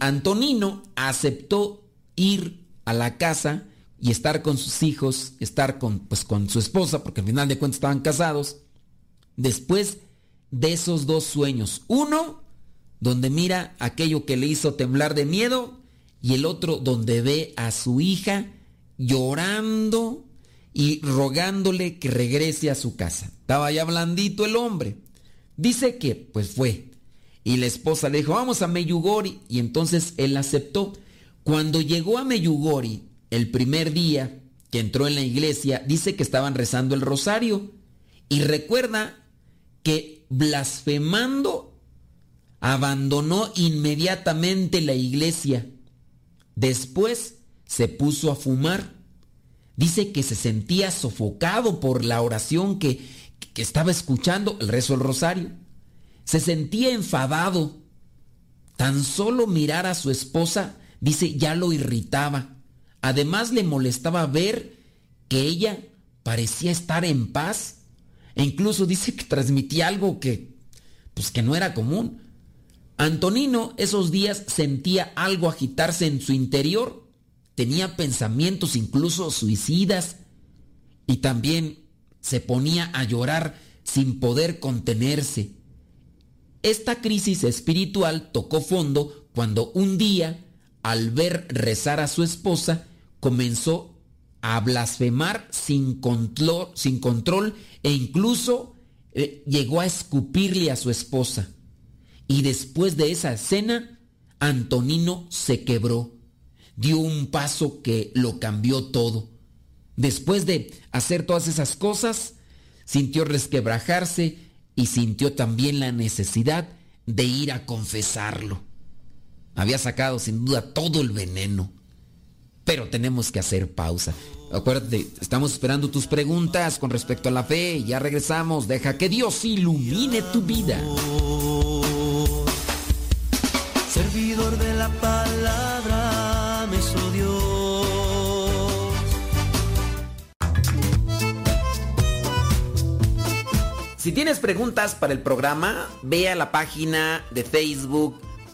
Antonino aceptó ir a la casa y estar con sus hijos, estar con, pues, con su esposa, porque al final de cuentas estaban casados, después de esos dos sueños. Uno, donde mira aquello que le hizo temblar de miedo, y el otro donde ve a su hija llorando y rogándole que regrese a su casa. Estaba ya blandito el hombre. Dice que, pues fue. Y la esposa le dijo, vamos a Meyugori. Y entonces él aceptó. Cuando llegó a Meyugori, el primer día que entró en la iglesia, dice que estaban rezando el rosario. Y recuerda que blasfemando, abandonó inmediatamente la iglesia. Después se puso a fumar. Dice que se sentía sofocado por la oración que, que estaba escuchando, el rezo del rosario. Se sentía enfadado. Tan solo mirar a su esposa, dice, ya lo irritaba. Además le molestaba ver que ella parecía estar en paz e incluso dice que transmitía algo que, pues que no era común. Antonino esos días sentía algo agitarse en su interior, tenía pensamientos incluso suicidas y también se ponía a llorar sin poder contenerse. Esta crisis espiritual tocó fondo cuando un día, al ver rezar a su esposa, comenzó a blasfemar sin control, sin control e incluso eh, llegó a escupirle a su esposa. Y después de esa escena, Antonino se quebró, dio un paso que lo cambió todo. Después de hacer todas esas cosas, sintió resquebrajarse y sintió también la necesidad de ir a confesarlo. Había sacado sin duda todo el veneno. Pero tenemos que hacer pausa. Acuérdate, estamos esperando tus preguntas con respecto a la fe. Ya regresamos. Deja que Dios ilumine tu vida. Servidor de la palabra, me Si tienes preguntas para el programa, ve a la página de Facebook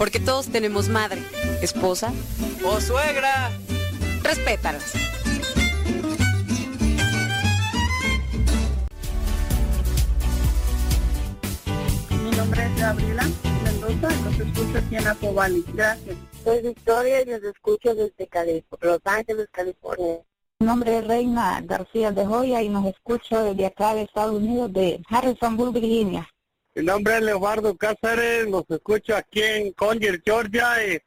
Porque todos tenemos madre, esposa o suegra. Respétalas. Mi nombre es Gabriela Mendoza y los escucho aquí en Apobali. Gracias. Soy Victoria y los escucho desde Cali Los Ángeles, California. Mi nombre es Reina García de Joya y nos escucho desde acá de Estados Unidos, de Harrisonburg, Virginia. Mi nombre es Leobardo Cáceres, los escucho aquí en Conger, Georgia. Y...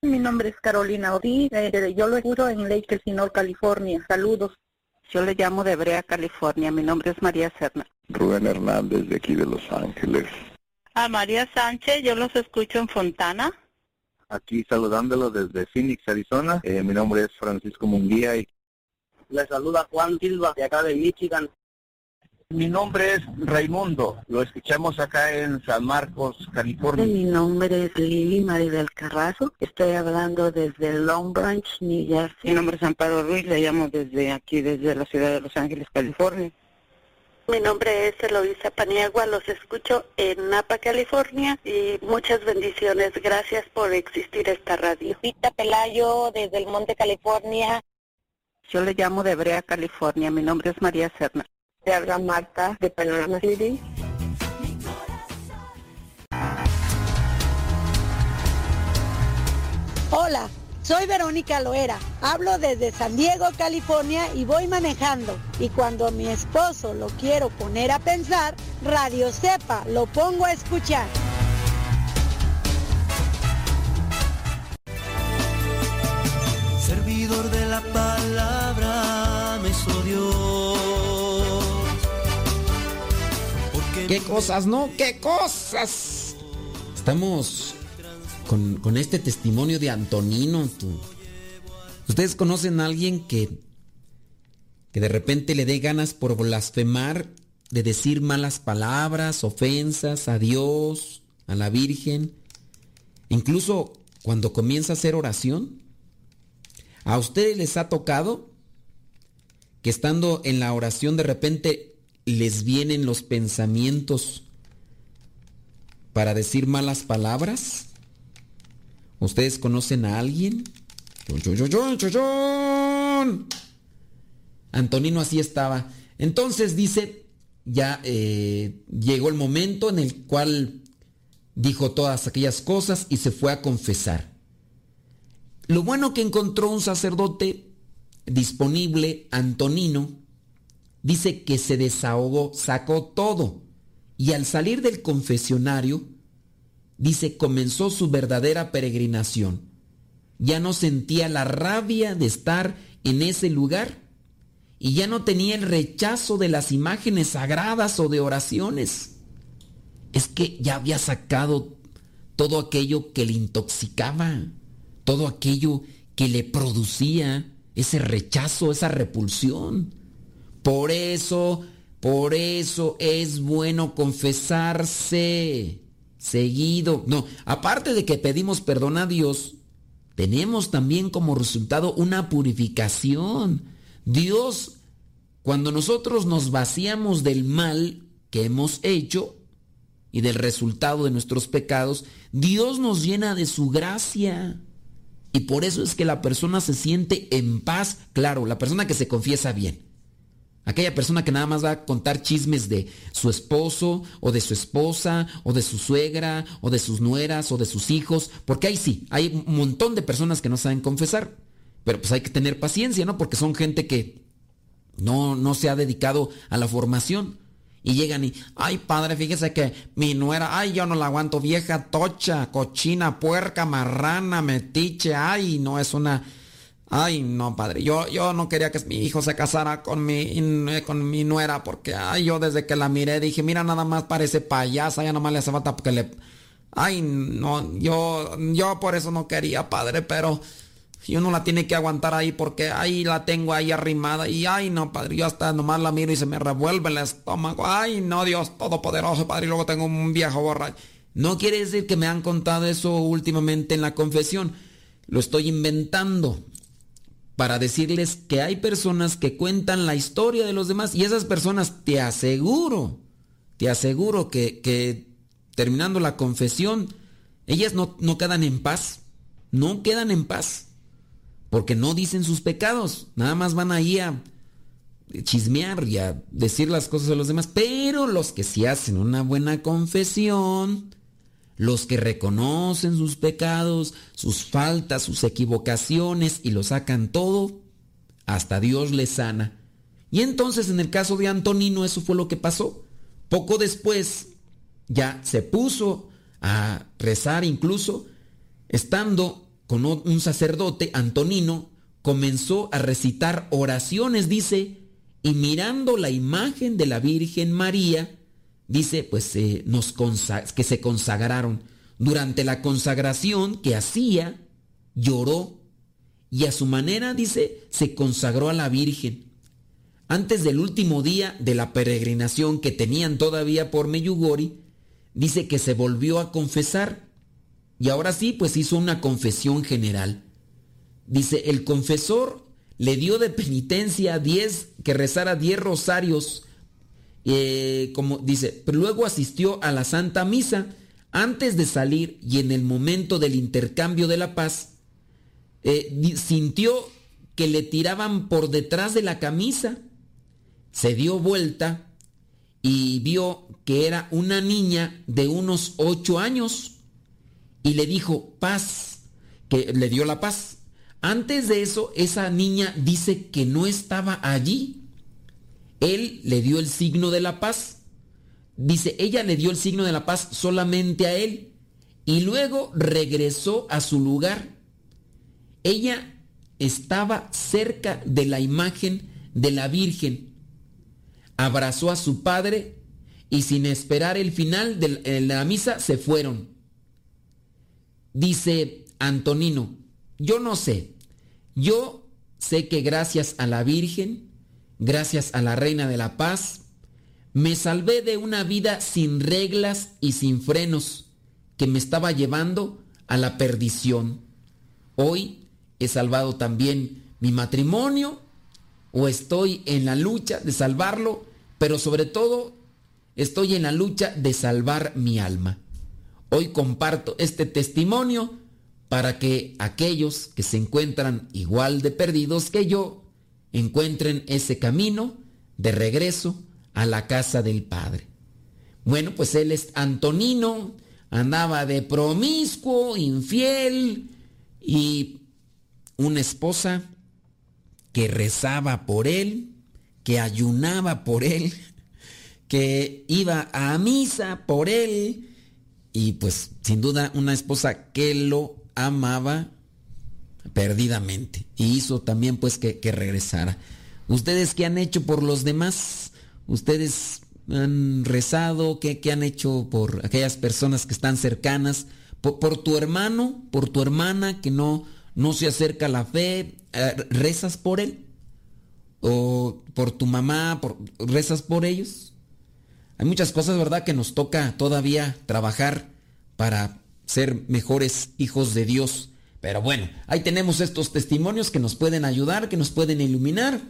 Mi nombre es Carolina Ortiz, eh, yo lo escucho en Lake Elsinore, California. Saludos. Yo le llamo de Brea, California. Mi nombre es María Serna. Rubén Hernández, de aquí de Los Ángeles. A María Sánchez, yo los escucho en Fontana. Aquí saludándolos desde Phoenix, Arizona. Eh, mi nombre es Francisco Munguía y le saluda Juan Silva, de acá de Michigan. Mi nombre es Raimundo, lo escuchamos acá en San Marcos, California. Mi nombre es Lili Maribel Carrazo, estoy hablando desde Long Branch, New Jersey. Mi nombre es Amparo Ruiz, le llamo desde aquí, desde la ciudad de Los Ángeles, California. Mi nombre es Eloisa Paniagua, los escucho en Napa, California y muchas bendiciones. Gracias por existir esta radio. Pita Pelayo desde el Monte, California. Yo le llamo de Brea, California. Mi nombre es María Serna. Te habla Marta de Panorama City. Hola, soy Verónica Loera. Hablo desde San Diego, California y voy manejando. Y cuando mi esposo lo quiero poner a pensar, Radio Sepa lo pongo a escuchar. Servidor de la palabra me hizo Dios. ¿Qué cosas, no? ¿Qué cosas? Estamos con, con este testimonio de Antonino. tú. ¿Ustedes conocen a alguien que, que de repente le dé ganas por blasfemar, de decir malas palabras, ofensas a Dios, a la Virgen? Incluso cuando comienza a hacer oración. ¿A ustedes les ha tocado que estando en la oración de repente les vienen los pensamientos para decir malas palabras? ¿Ustedes conocen a alguien? Antonino así estaba. Entonces dice, ya eh, llegó el momento en el cual dijo todas aquellas cosas y se fue a confesar. Lo bueno que encontró un sacerdote disponible, Antonino, dice que se desahogó, sacó todo. Y al salir del confesionario, dice, comenzó su verdadera peregrinación. Ya no sentía la rabia de estar en ese lugar y ya no tenía el rechazo de las imágenes sagradas o de oraciones. Es que ya había sacado todo aquello que le intoxicaba, todo aquello que le producía ese rechazo, esa repulsión. Por eso, por eso es bueno confesarse seguido. No, aparte de que pedimos perdón a Dios, tenemos también como resultado una purificación. Dios, cuando nosotros nos vaciamos del mal que hemos hecho y del resultado de nuestros pecados, Dios nos llena de su gracia. Y por eso es que la persona se siente en paz, claro, la persona que se confiesa bien. Aquella persona que nada más va a contar chismes de su esposo o de su esposa o de su suegra o de sus nueras o de sus hijos, porque ahí sí, hay un montón de personas que no saben confesar, pero pues hay que tener paciencia, ¿no? Porque son gente que no, no se ha dedicado a la formación. Y llegan y, ay padre, fíjese que mi nuera, ay yo no la aguanto, vieja tocha, cochina, puerca, marrana, metiche, ay no es una Ay, no, padre, yo, yo no quería que mi hijo se casara con mi, con mi nuera porque, ay, yo desde que la miré dije, mira, nada más parece payasa, ya nomás le hace falta porque le... Ay, no, yo, yo por eso no quería, padre, pero y uno la tiene que aguantar ahí porque ahí la tengo ahí arrimada y ay no padre, yo hasta nomás la miro y se me revuelve el estómago, ay no Dios todopoderoso padre y luego tengo un viejo borracho. No quiere decir que me han contado eso últimamente en la confesión, lo estoy inventando para decirles que hay personas que cuentan la historia de los demás y esas personas te aseguro, te aseguro que, que terminando la confesión, ellas no, no quedan en paz, no quedan en paz, porque no dicen sus pecados, nada más van ahí a chismear y a decir las cosas de los demás, pero los que sí hacen una buena confesión, los que reconocen sus pecados, sus faltas, sus equivocaciones y lo sacan todo, hasta Dios les sana. Y entonces en el caso de Antonino eso fue lo que pasó. Poco después ya se puso a rezar incluso, estando con un sacerdote, Antonino, comenzó a recitar oraciones, dice, y mirando la imagen de la Virgen María, dice, pues eh, que se consagraron. Durante la consagración que hacía, lloró y a su manera, dice, se consagró a la Virgen. Antes del último día de la peregrinación que tenían todavía por Meyugori, dice que se volvió a confesar y ahora sí, pues hizo una confesión general. Dice, el confesor le dio de penitencia 10, que rezara 10 rosarios eh, como dice, pero luego asistió a la Santa Misa antes de salir y en el momento del intercambio de la paz, eh, sintió que le tiraban por detrás de la camisa, se dio vuelta y vio que era una niña de unos ocho años y le dijo paz, que le dio la paz. Antes de eso, esa niña dice que no estaba allí él le dio el signo de la paz. Dice, ella le dio el signo de la paz solamente a él y luego regresó a su lugar. Ella estaba cerca de la imagen de la Virgen. Abrazó a su padre y sin esperar el final de la misa se fueron. Dice Antonino, yo no sé, yo sé que gracias a la Virgen gracias a la Reina de la Paz, me salvé de una vida sin reglas y sin frenos que me estaba llevando a la perdición. Hoy he salvado también mi matrimonio o estoy en la lucha de salvarlo, pero sobre todo estoy en la lucha de salvar mi alma. Hoy comparto este testimonio para que aquellos que se encuentran igual de perdidos que yo encuentren ese camino de regreso a la casa del Padre. Bueno, pues él es Antonino, andaba de promiscuo, infiel y una esposa que rezaba por él, que ayunaba por él, que iba a misa por él y pues sin duda una esposa que lo amaba perdidamente. Y hizo también pues que, regresara. ¿Ustedes qué han hecho por los demás? ¿Ustedes han rezado? ¿Qué, han hecho por aquellas personas que están cercanas? Por, tu hermano, por tu hermana que no, no se acerca a la fe, eh, ¿rezas por él? ¿O por tu mamá, por, rezas por ellos? Hay muchas cosas, ¿verdad?, que nos toca todavía trabajar para ser mejores hijos de Dios. Pero bueno, ahí tenemos estos testimonios que nos pueden ayudar, que nos pueden iluminar.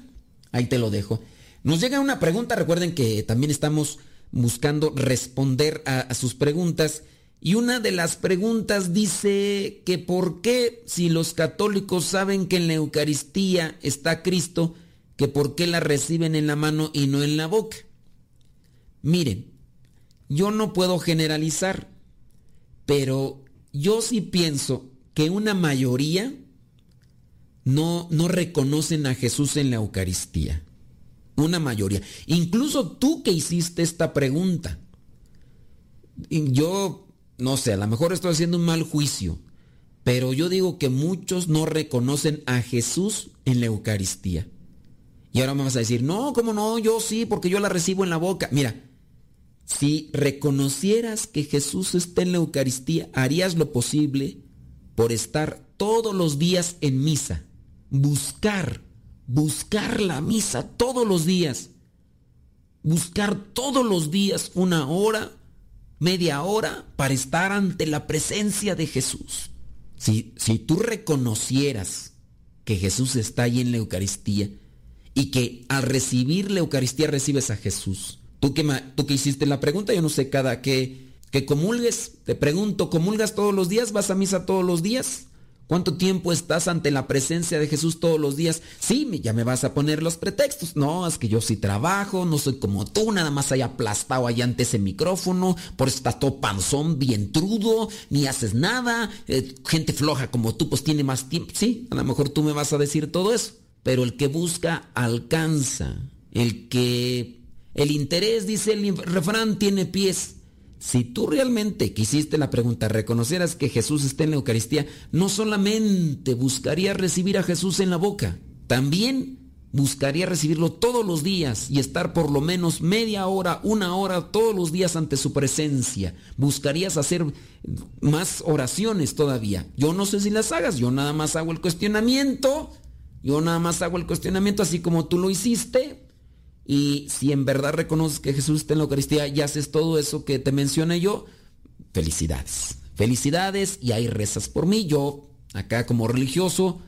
Ahí te lo dejo. Nos llega una pregunta, recuerden que también estamos buscando responder a, sus preguntas. Y una de las preguntas dice que por qué si los católicos saben que en la Eucaristía está Cristo, que por qué la reciben en la mano y no en la boca. Miren, yo no puedo generalizar, pero yo sí pienso que una mayoría no, no reconocen a Jesús en la Eucaristía. Una mayoría. Incluso tú que hiciste esta pregunta. Yo, no sé, a lo mejor estoy haciendo un mal juicio, pero yo digo que muchos no reconocen a Jesús en la Eucaristía. Y ahora me vas a decir, no, ¿cómo no? Yo sí, porque yo la recibo en la boca. Mira, si reconocieras que Jesús está en la Eucaristía, harías lo posible por estar todos los días en misa. Buscar, buscar la misa todos los días. Buscar todos los días una hora, media hora para estar ante la presencia de Jesús. Si, si tú reconocieras que Jesús está ahí en la Eucaristía y que al recibir la Eucaristía recibes a Jesús, Tú que, tú que hiciste la pregunta, yo no sé cada que, que comulgues, te pregunto, ¿comulgas todos los días? ¿Vas a misa todos los días? ¿Cuánto tiempo estás ante la presencia de Jesús todos los días? Sí, ya me vas a poner los pretextos. No, es que yo sí trabajo, no soy como tú, nada más hay aplastado allá ante ese micrófono, por eso estás todo panzón, bien trudo, ni haces nada, eh, gente floja como tú pues tiene más tiempo. Sí, a lo mejor tú me vas a decir todo eso, pero el que busca alcanza, el que el interés, dice el refrán, tiene pies. Si tú realmente quisiste la pregunta, reconocieras que Jesús está en la Eucaristía, no solamente buscaría recibir a Jesús en la boca, también buscaría recibirlo todos los días y estar por lo menos media hora, una hora todos los días ante su presencia. Buscarías hacer más oraciones todavía. Yo no sé si las hagas, yo nada más hago el cuestionamiento, yo nada más hago el cuestionamiento así como tú lo hiciste, y si en verdad reconoces que Jesús está en la Eucaristía y haces todo eso que te mencioné yo, felicidades. Felicidades y hay rezas por mí. Yo, acá como religioso,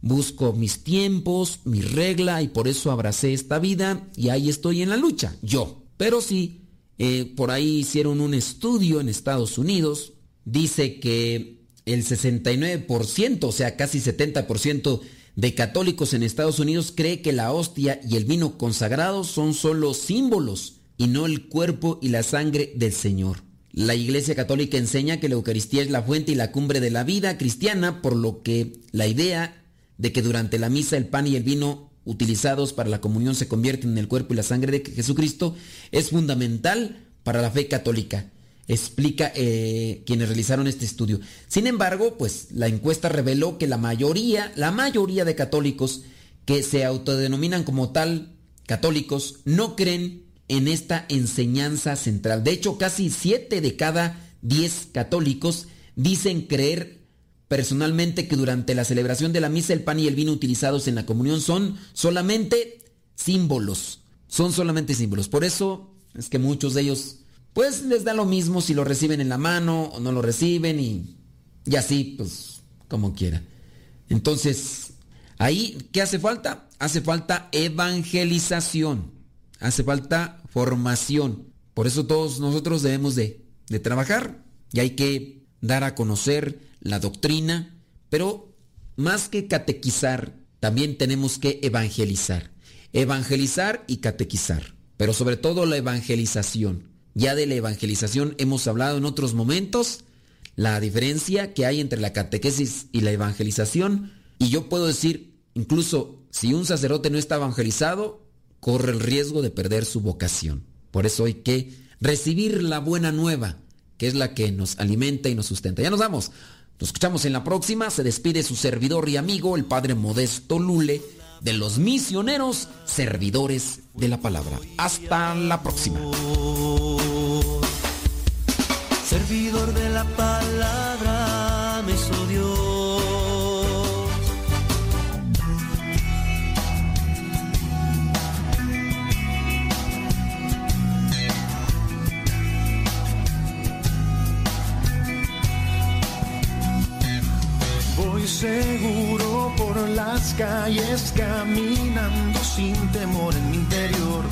busco mis tiempos, mi regla y por eso abracé esta vida y ahí estoy en la lucha, yo. Pero sí, eh, por ahí hicieron un estudio en Estados Unidos, dice que el 69%, o sea, casi 70% de católicos en Estados Unidos cree que la hostia y el vino consagrado son solo símbolos y no el cuerpo y la sangre del Señor. La Iglesia Católica enseña que la Eucaristía es la fuente y la cumbre de la vida cristiana, por lo que la idea de que durante la misa el pan y el vino utilizados para la comunión se convierten en el cuerpo y la sangre de Jesucristo es fundamental para la fe católica explica eh, quienes realizaron este estudio. Sin embargo, pues la encuesta reveló que la mayoría, la mayoría de católicos que se autodenominan como tal católicos no creen en esta enseñanza central. De hecho, casi 7 de cada 10 católicos dicen creer personalmente que durante la celebración de la misa el pan y el vino utilizados en la comunión son solamente símbolos. Son solamente símbolos. Por eso es que muchos de ellos pues les da lo mismo si lo reciben en la mano o no lo reciben y, y así, pues como quiera. Entonces, ahí, ¿qué hace falta? Hace falta evangelización, hace falta formación. Por eso todos nosotros debemos de, de trabajar y hay que dar a conocer la doctrina, pero más que catequizar, también tenemos que evangelizar. Evangelizar y catequizar, pero sobre todo la evangelización. Ya de la evangelización hemos hablado en otros momentos, la diferencia que hay entre la catequesis y la evangelización. Y yo puedo decir, incluso si un sacerdote no está evangelizado, corre el riesgo de perder su vocación. Por eso hay que recibir la buena nueva, que es la que nos alimenta y nos sustenta. Ya nos vamos. Nos escuchamos en la próxima. Se despide su servidor y amigo, el Padre Modesto Lule, de los misioneros servidores de la palabra. Hasta la próxima servidor de la palabra seguro por las calles caminando sin temor en mi interior,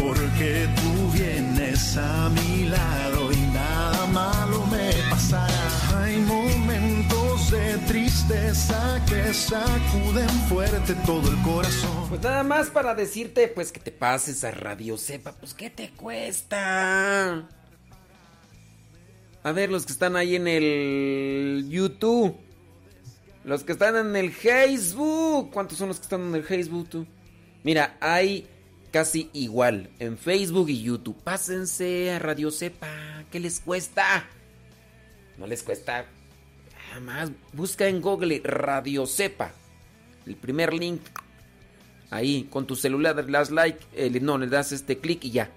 porque tú vienes a mi lado y nada malo me pasará. Hay momentos de tristeza que sacuden fuerte todo el corazón. Pues nada más para decirte, pues que te pases a Radio Cepa, pues ¿qué te cuesta? A ver, los que están ahí en el YouTube. Los que están en el Facebook. ¿Cuántos son los que están en el Facebook tú? Mira, hay casi igual en Facebook y YouTube. Pásense a Radio Cepa. ¿Qué les cuesta? No les cuesta. Nada más busca en Google Radio Cepa. El primer link. Ahí, con tu celular, le das like. eh, no, le das este clic y ya.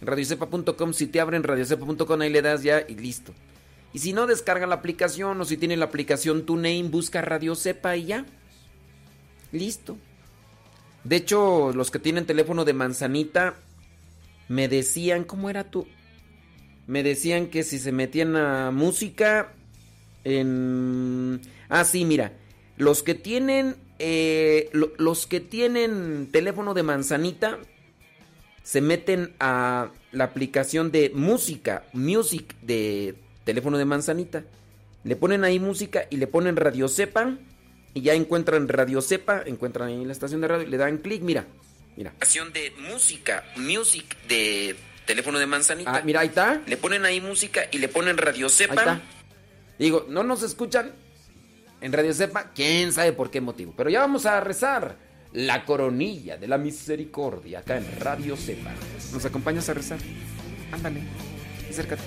En radiocepa.com, si te abren radiocepa.com, ahí le das ya y listo. Y si no, descarga la aplicación o si tiene la aplicación TuneIn, busca Radio Cepa y ya. Listo. De hecho, los que tienen teléfono de manzanita me decían, ¿cómo era tú? Me decían que si se metían a música en... Ah, sí, mira. Los que tienen... eh, lo- los que tienen teléfono de manzanita se meten a la aplicación de música, music de teléfono de manzanita. Le ponen ahí música y le ponen Radio Cepa y ya encuentran Radio Cepa, encuentran ahí la estación de radio, le dan clic, mira, mira. Estación de música, music de teléfono de manzanita. Ah, mira, ahí está. Le ponen ahí música y le ponen Radio Cepa. Ahí está. Digo, no nos escuchan en Radio Cepa, quién sabe por qué motivo. Pero ya vamos a rezar la coronilla de la misericordia acá en Radio Cepa. ¿Nos acompañas a rezar? Ándale, acércate.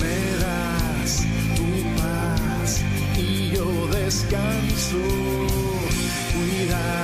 Me das tu paz y yo descanso. Cuida